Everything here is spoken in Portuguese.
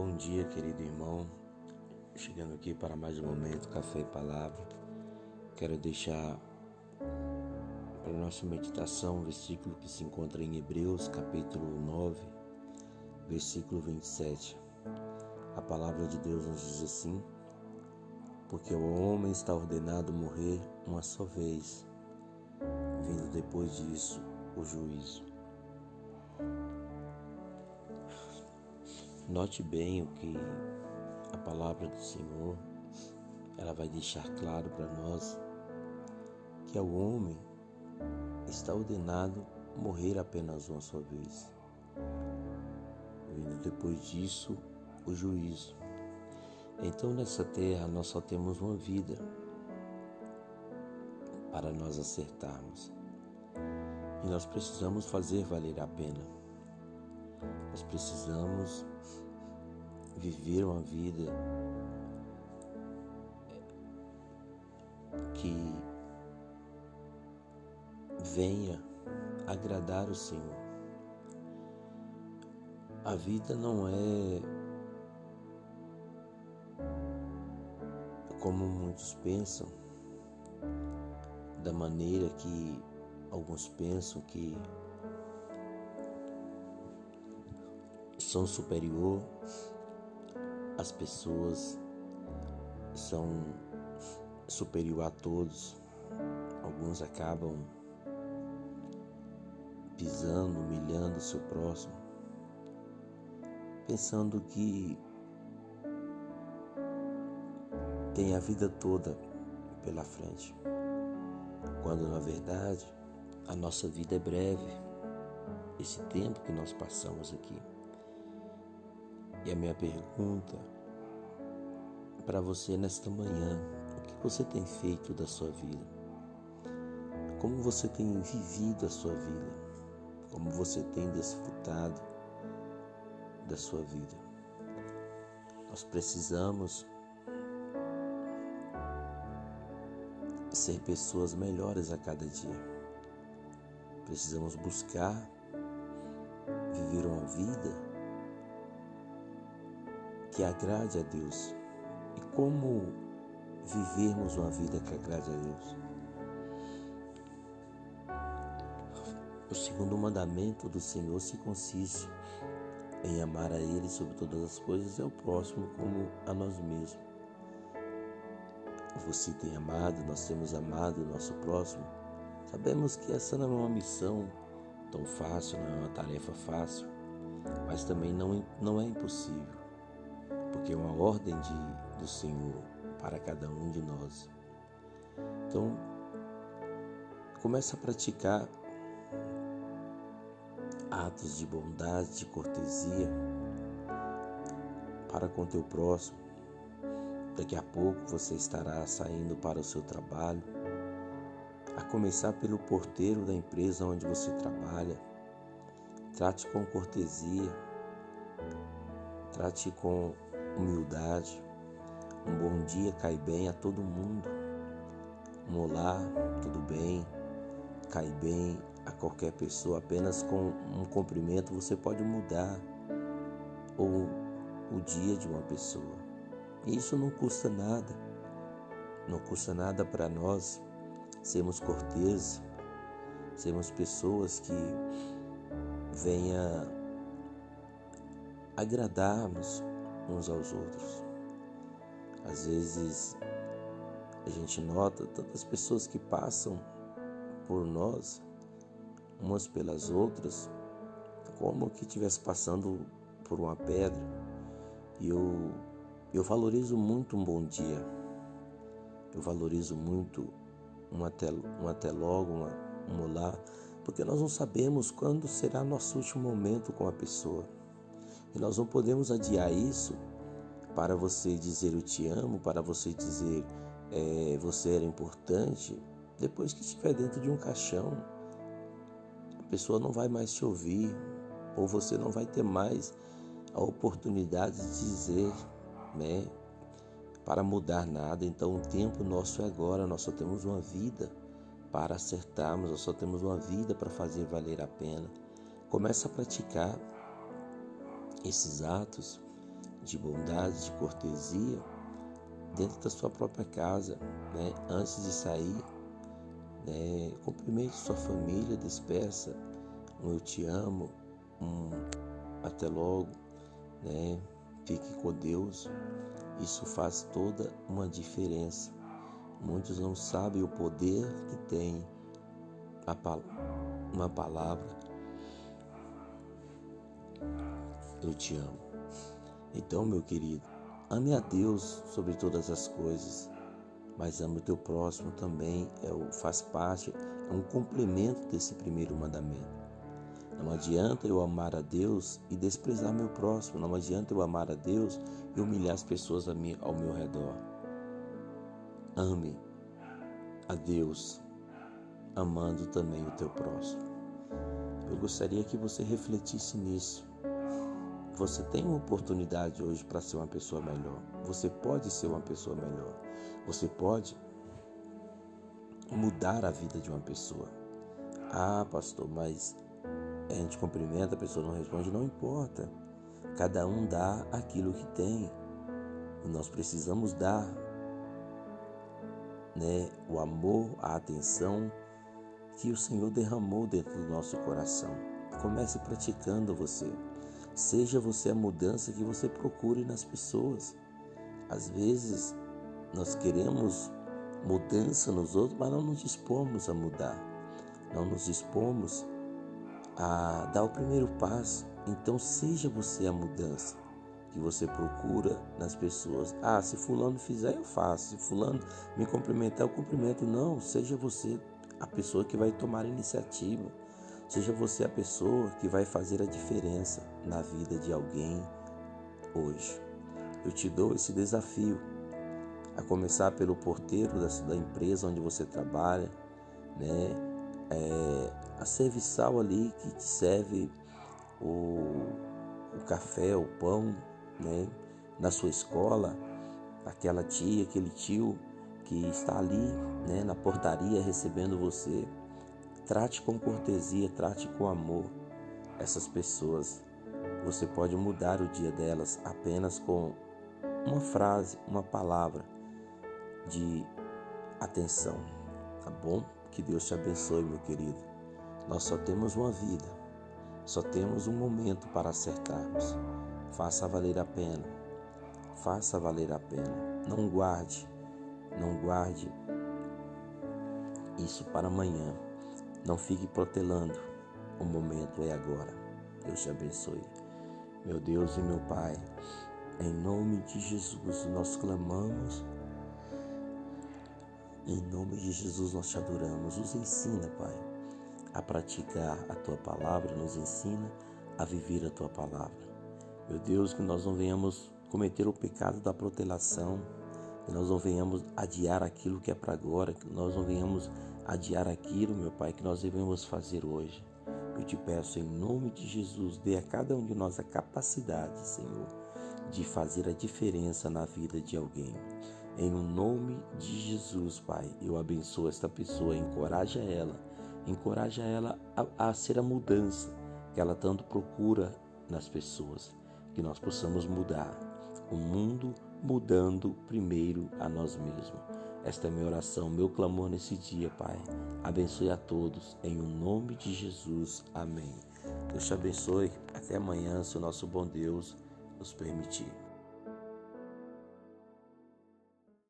Bom dia, querido irmão. Chegando aqui para mais um momento Café e Palavra. Quero deixar para nossa meditação um versículo que se encontra em Hebreus, capítulo 9, versículo 27. A palavra de Deus nos diz assim: Porque o homem está ordenado morrer uma só vez, vindo depois disso o juízo. Note bem o que a palavra do Senhor ela vai deixar claro para nós que ao homem está ordenado morrer apenas uma só vez. Vindo depois disso o juízo. Então nessa terra nós só temos uma vida para nós acertarmos. E nós precisamos fazer valer a pena. Nós precisamos viver uma vida que venha agradar o Senhor. A vida não é como muitos pensam, da maneira que alguns pensam que são superior as pessoas são superior a todos. Alguns acabam pisando, humilhando o seu próximo, pensando que tem a vida toda pela frente, quando na verdade a nossa vida é breve, esse tempo que nós passamos aqui. E a minha pergunta para você nesta manhã: o que você tem feito da sua vida? Como você tem vivido a sua vida? Como você tem desfrutado da sua vida? Nós precisamos ser pessoas melhores a cada dia. Precisamos buscar viver uma vida que agrade a Deus. E como vivermos uma vida que agrade a Deus? O segundo mandamento do Senhor se consiste em amar a Ele sobre todas as coisas e ao próximo como a nós mesmos. Você tem amado, nós temos amado o nosso próximo. Sabemos que essa não é uma missão tão fácil, não é uma tarefa fácil, mas também não, não é impossível porque é uma ordem de, do Senhor para cada um de nós. Então, comece a praticar atos de bondade, de cortesia para com teu próximo. Daqui a pouco você estará saindo para o seu trabalho, a começar pelo porteiro da empresa onde você trabalha. Trate com cortesia, trate com humildade. Um bom dia cai bem a todo mundo. Um olá, tudo bem, cai bem a qualquer pessoa. Apenas com um cumprimento você pode mudar ou o dia de uma pessoa. Isso não custa nada. Não custa nada para nós sermos corteses, sermos pessoas que venha agradarmos uns aos outros. Às vezes a gente nota tantas pessoas que passam por nós, umas pelas outras, como que estivesse passando por uma pedra. E eu, eu valorizo muito um bom dia. Eu valorizo muito um até, um até logo, uma, um olá, porque nós não sabemos quando será nosso último momento com a pessoa. E nós não podemos adiar isso para você dizer eu te amo, para você dizer é, você era importante, depois que estiver dentro de um caixão, a pessoa não vai mais te ouvir, ou você não vai ter mais a oportunidade de dizer, né, para mudar nada. Então o tempo nosso é agora, nós só temos uma vida para acertarmos, nós só temos uma vida para fazer valer a pena. Começa a praticar esses atos de bondade, de cortesia dentro da sua própria casa, né? antes de sair. Né? Cumprimente sua família, despeça um eu te amo, um até logo, né? fique com Deus. Isso faz toda uma diferença. Muitos não sabem o poder que tem uma palavra. Eu te amo. Então, meu querido, ame a Deus sobre todas as coisas, mas ame o teu próximo também, é faz parte, é um complemento desse primeiro mandamento. Não adianta eu amar a Deus e desprezar meu próximo. Não adianta eu amar a Deus e humilhar as pessoas ao meu redor. Ame a Deus, amando também o teu próximo. Eu gostaria que você refletisse nisso. Você tem uma oportunidade hoje para ser uma pessoa melhor. Você pode ser uma pessoa melhor. Você pode mudar a vida de uma pessoa. Ah, pastor, mas a gente cumprimenta, a pessoa não responde, não importa. Cada um dá aquilo que tem. E nós precisamos dar né, o amor, a atenção que o Senhor derramou dentro do nosso coração. Comece praticando você. Seja você a mudança que você procure nas pessoas. Às vezes nós queremos mudança nos outros, mas não nos dispomos a mudar. Não nos dispomos a dar o primeiro passo. Então seja você a mudança que você procura nas pessoas. Ah, se fulano fizer, eu faço. Se fulano me cumprimentar, eu cumprimento. Não, seja você a pessoa que vai tomar a iniciativa. Seja você a pessoa que vai fazer a diferença na vida de alguém hoje. Eu te dou esse desafio, a começar pelo porteiro da, da empresa onde você trabalha, né? É, a serviçal ali que te serve o, o café, o pão, né? Na sua escola, aquela tia, aquele tio que está ali, né? Na portaria recebendo você. Trate com cortesia, trate com amor essas pessoas. Você pode mudar o dia delas apenas com uma frase, uma palavra de atenção, tá bom? Que Deus te abençoe, meu querido. Nós só temos uma vida, só temos um momento para acertarmos. Faça valer a pena, faça valer a pena. Não guarde, não guarde isso para amanhã. Não fique protelando. O momento é agora. Deus te abençoe. Meu Deus e meu Pai, em nome de Jesus nós clamamos. Em nome de Jesus nós te adoramos. Nos ensina, Pai, a praticar a tua palavra, nos ensina a viver a tua palavra. Meu Deus, que nós não venhamos cometer o pecado da protelação, que nós não venhamos adiar aquilo que é para agora, que nós não venhamos adiar aquilo, meu Pai, que nós devemos fazer hoje. Eu te peço, em nome de Jesus, dê a cada um de nós a capacidade, Senhor, de fazer a diferença na vida de alguém. Em nome de Jesus, Pai, eu abençoo esta pessoa, encoraja ela, encoraja ela a, a ser a mudança que ela tanto procura nas pessoas, que nós possamos mudar o mundo mudando primeiro a nós mesmos. Esta é minha oração, meu clamor nesse dia, Pai. Abençoe a todos, em o nome de Jesus. Amém. Deus te abençoe. Até amanhã, se o nosso bom Deus nos permitir.